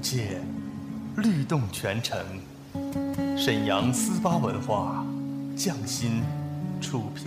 界，律动全城。沈阳思巴文化，匠心出品。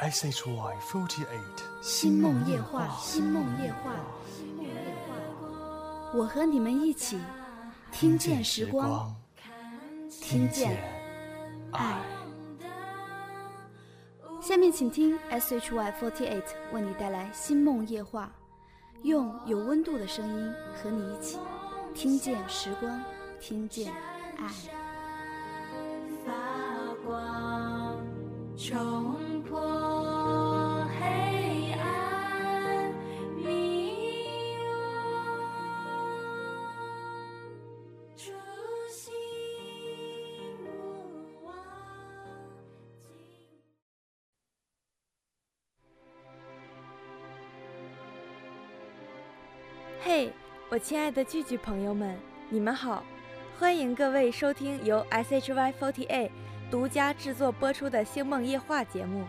S H Y forty eight，星梦夜话，星梦夜话，星梦夜话。我和你们一起听见时光，听见爱。下面请听 S H Y forty eight 为你带来星梦夜话，用有温度的声音和你一起听见时光，听见爱。发光，嘿我亲爱的聚聚朋友们，你们好！欢迎各位收听由 SHY48 独家制作播出的《星梦夜话》节目，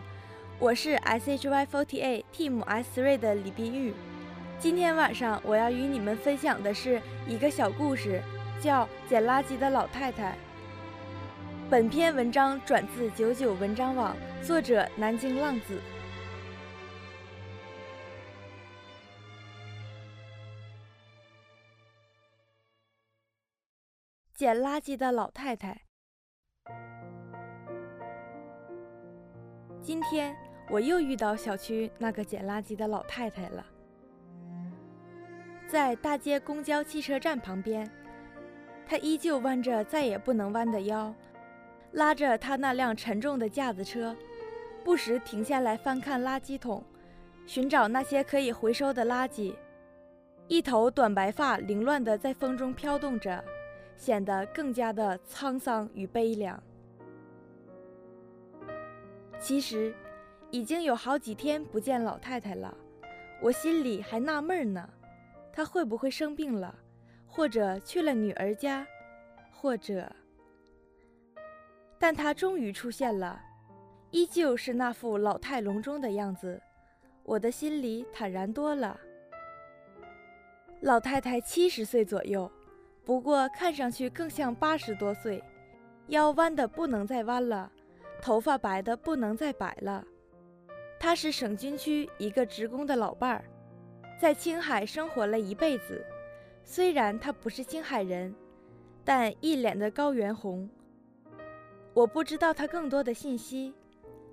我是 SHY48 Team S3 的李碧玉。今天晚上我要与你们分享的是一个小故事，叫《捡垃圾的老太太》。本篇文章转自九九文章网，作者南京浪子。捡垃圾的老太太。今天我又遇到小区那个捡垃圾的老太太了，在大街公交汽车站旁边，她依旧弯着再也不能弯的腰，拉着她那辆沉重的架子车，不时停下来翻看垃圾桶，寻找那些可以回收的垃圾。一头短白发凌乱地在风中飘动着。显得更加的沧桑与悲凉。其实，已经有好几天不见老太太了，我心里还纳闷呢，她会不会生病了，或者去了女儿家，或者……但她终于出现了，依旧是那副老态龙钟的样子，我的心里坦然多了。老太太七十岁左右。不过看上去更像八十多岁，腰弯的不能再弯了，头发白的不能再白了。他是省军区一个职工的老伴儿，在青海生活了一辈子。虽然他不是青海人，但一脸的高原红。我不知道他更多的信息，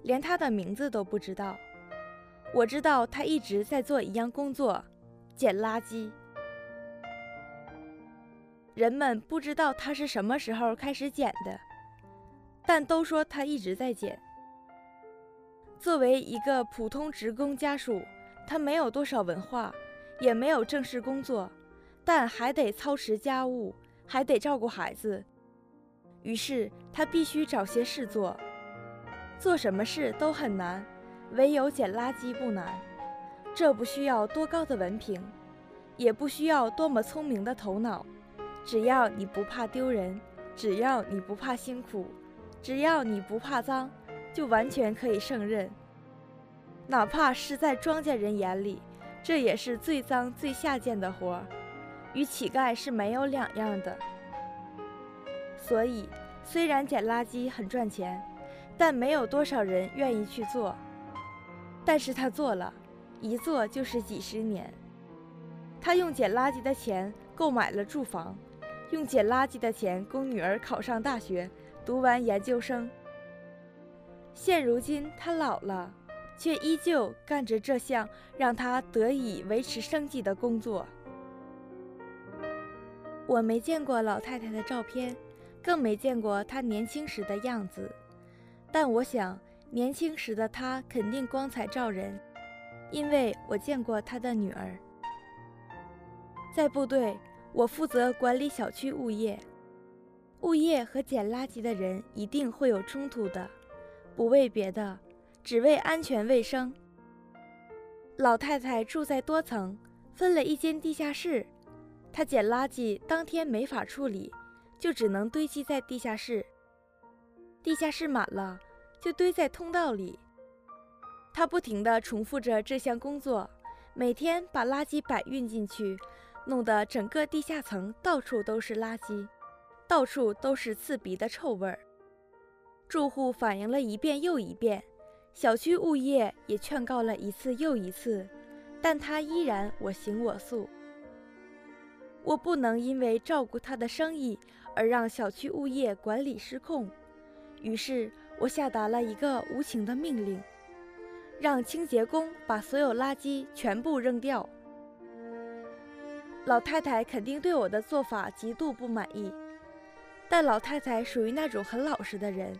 连他的名字都不知道。我知道他一直在做一样工作，捡垃圾。人们不知道他是什么时候开始捡的，但都说他一直在捡。作为一个普通职工家属，他没有多少文化，也没有正式工作，但还得操持家务，还得照顾孩子。于是他必须找些事做。做什么事都很难，唯有捡垃圾不难。这不需要多高的文凭，也不需要多么聪明的头脑。只要你不怕丢人，只要你不怕辛苦，只要你不怕脏，就完全可以胜任。哪怕是在庄稼人眼里，这也是最脏最下贱的活儿，与乞丐是没有两样的。所以，虽然捡垃圾很赚钱，但没有多少人愿意去做。但是他做了，一做就是几十年。他用捡垃圾的钱购买了住房。用捡垃圾的钱供女儿考上大学，读完研究生。现如今他老了，却依旧干着这项让他得以维持生计的工作。我没见过老太太的照片，更没见过她年轻时的样子，但我想，年轻时的她肯定光彩照人，因为我见过她的女儿。在部队，我负责管理小区物业，物业和捡垃圾的人一定会有冲突的。不为别的，只为安全卫生。老太太住在多层，分了一间地下室。她捡垃圾当天没法处理，就只能堆积在地下室。地下室满了，就堆在通道里。她不停地重复着这项工作，每天把垃圾摆运进去，弄得整个地下层到处都是垃圾，到处都是刺鼻的臭味儿。住户反映了一遍又一遍，小区物业也劝告了一次又一次，但他依然我行我素。我不能因为照顾他的生意而让小区物业管理失控，于是我下达了一个无情的命令，让清洁工把所有垃圾全部扔掉。老太太肯定对我的做法极度不满意，但老太太属于那种很老实的人。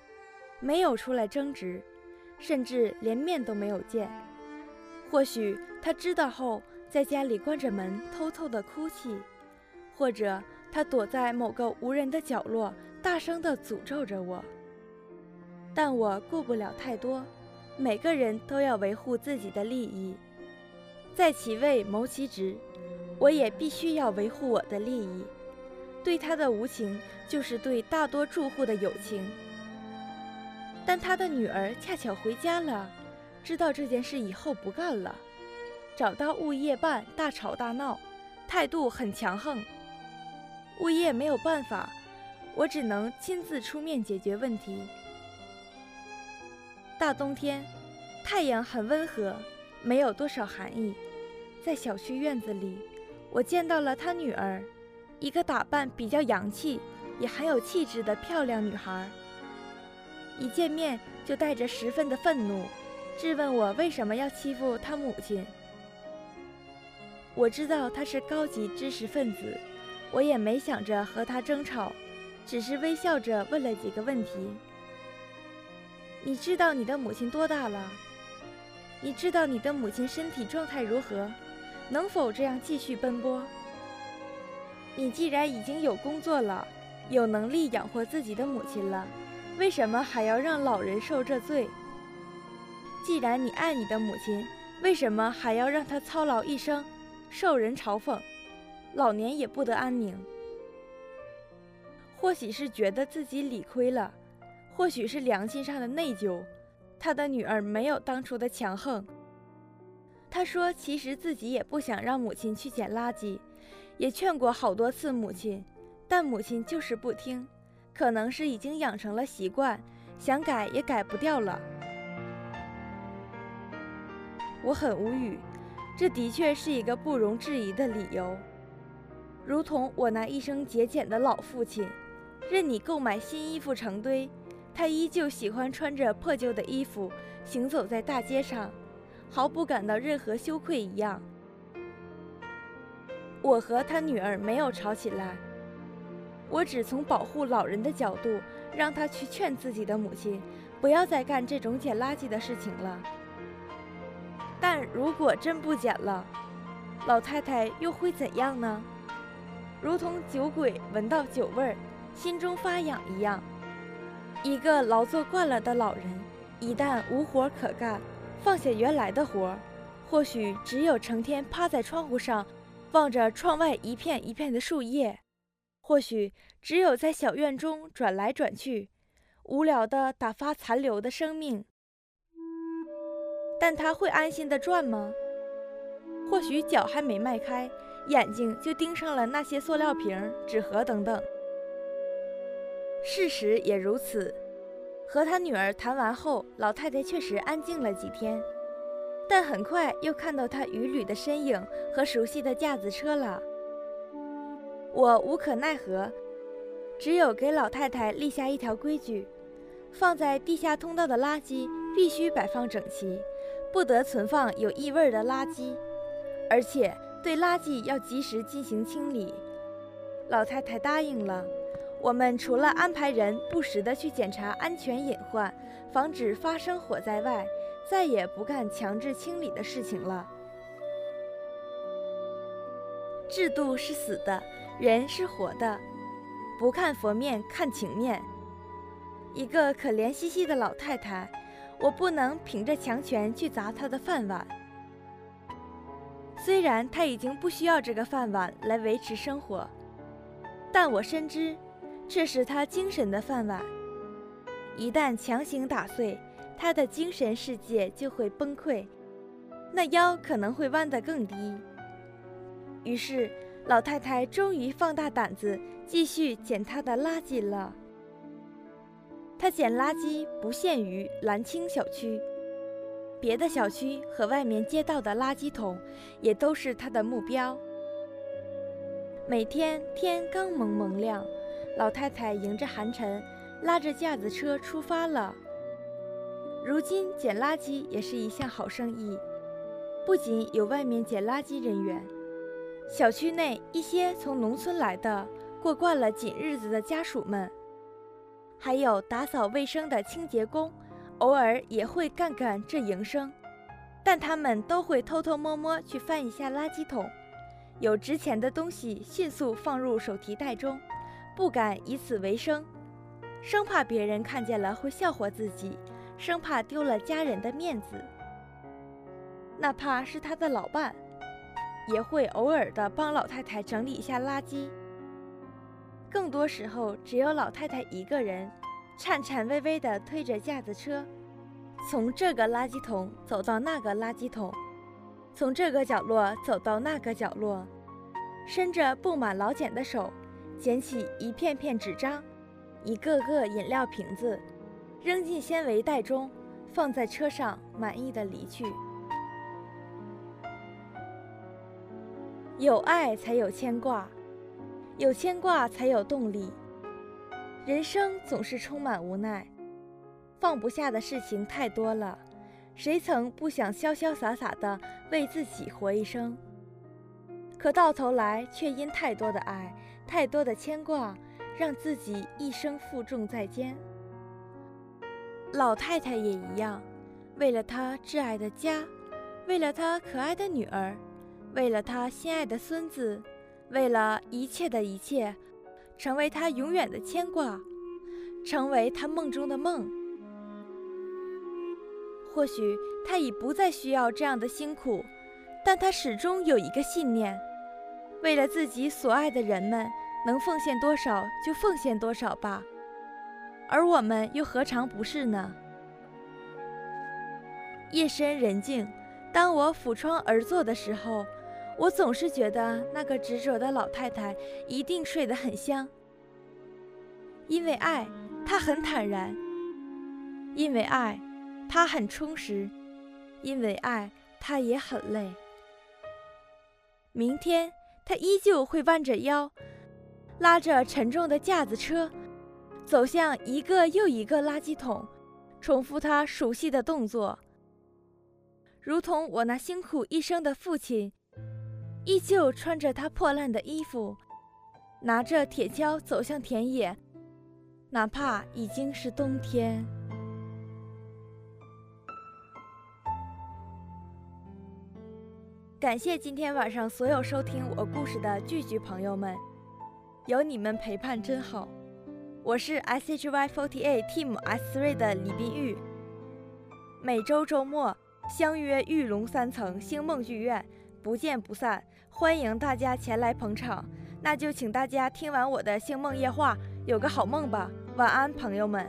没有出来争执，甚至连面都没有见。或许她知道后，在家里关着门偷偷的哭泣，或者她躲在某个无人的角落，大声的诅咒着我。但我顾不了太多，每个人都要维护自己的利益，在其位谋其职，我也必须要维护我的利益。对他的无情，就是对大多住户的友情。但他的女儿恰巧回家了，知道这件事以后不干了，找到物业办大吵大闹，态度很强横。物业没有办法，我只能亲自出面解决问题。大冬天，太阳很温和，没有多少寒意。在小区院子里，我见到了他女儿，一个打扮比较洋气，也很有气质的漂亮女孩。一见面就带着十分的愤怒，质问我为什么要欺负他母亲。我知道他是高级知识分子，我也没想着和他争吵，只是微笑着问了几个问题。你知道你的母亲多大了？你知道你的母亲身体状态如何？能否这样继续奔波？你既然已经有工作了，有能力养活自己的母亲了。为什么还要让老人受这罪？既然你爱你的母亲，为什么还要让她操劳一生，受人嘲讽，老年也不得安宁？或许是觉得自己理亏了，或许是良心上的内疚，他的女儿没有当初的强横。他说，其实自己也不想让母亲去捡垃圾，也劝过好多次母亲，但母亲就是不听。可能是已经养成了习惯，想改也改不掉了。我很无语，这的确是一个不容置疑的理由。如同我那一生节俭的老父亲，任你购买新衣服成堆，他依旧喜欢穿着破旧的衣服行走在大街上，毫不感到任何羞愧一样。我和他女儿没有吵起来。我只从保护老人的角度，让他去劝自己的母亲，不要再干这种捡垃圾的事情了。但如果真不捡了，老太太又会怎样呢？如同酒鬼闻到酒味儿，心中发痒一样。一个劳作惯了的老人，一旦无活可干，放下原来的活儿，或许只有成天趴在窗户上，望着窗外一片一片的树叶。或许只有在小院中转来转去，无聊的打发残留的生命。但他会安心的转吗？或许脚还没迈开，眼睛就盯上了那些塑料瓶、纸盒等等。事实也如此。和他女儿谈完后，老太太确实安静了几天，但很快又看到他雨旅的身影和熟悉的架子车了。我无可奈何，只有给老太太立下一条规矩：放在地下通道的垃圾必须摆放整齐，不得存放有异味的垃圾，而且对垃圾要及时进行清理。老太太答应了。我们除了安排人不时地去检查安全隐患，防止发生火灾外，再也不干强制清理的事情了。制度是死的，人是活的，不看佛面看情面。一个可怜兮兮的老太太，我不能凭着强权去砸她的饭碗。虽然她已经不需要这个饭碗来维持生活，但我深知。这是他精神的饭碗，一旦强行打碎，他的精神世界就会崩溃，那腰可能会弯得更低。于是，老太太终于放大胆子继续捡她的垃圾了。她捡垃圾不限于蓝青小区，别的小区和外面街道的垃圾桶也都是她的目标。每天天刚蒙蒙亮。老太太迎着寒晨，拉着架子车出发了。如今捡垃圾也是一项好生意，不仅有外面捡垃圾人员，小区内一些从农村来的、过惯了紧日子的家属们，还有打扫卫生的清洁工，偶尔也会干干这营生。但他们都会偷偷摸摸去翻一下垃圾桶，有值钱的东西迅速放入手提袋中。不敢以此为生，生怕别人看见了会笑话自己，生怕丢了家人的面子。哪怕是他的老伴，也会偶尔的帮老太太整理一下垃圾。更多时候，只有老太太一个人，颤颤巍巍地推着架子车，从这个垃圾桶走到那个垃圾桶，从这个角落走到那个角落，伸着布满老茧的手。捡起一片片纸张，一个个饮料瓶子，扔进纤维袋中，放在车上，满意的离去。有爱才有牵挂，有牵挂才有动力。人生总是充满无奈，放不下的事情太多了，谁曾不想潇潇洒洒的为自己活一生？可到头来，却因太多的爱。太多的牵挂，让自己一生负重在肩。老太太也一样，为了她挚爱的家，为了她可爱的女儿，为了她心爱的孙子，为了一切的一切，成为她永远的牵挂，成为她梦中的梦。或许她已不再需要这样的辛苦，但她始终有一个信念。为了自己所爱的人们，能奉献多少就奉献多少吧。而我们又何尝不是呢？夜深人静，当我抚窗而坐的时候，我总是觉得那个执着的老太太一定睡得很香。因为爱，她很坦然；因为爱，她很充实；因为爱，她也很累。明天。她依旧会弯着腰，拉着沉重的架子车，走向一个又一个垃圾桶，重复他熟悉的动作。如同我那辛苦一生的父亲，依旧穿着他破烂的衣服，拿着铁锹走向田野，哪怕已经是冬天。感谢今天晚上所有收听我故事的聚聚朋友们，有你们陪伴真好。我是 S H Y forty eight Team S three 的李碧玉。每周周末相约玉龙三层星梦剧院，不见不散。欢迎大家前来捧场。那就请大家听完我的星梦夜话，有个好梦吧。晚安，朋友们。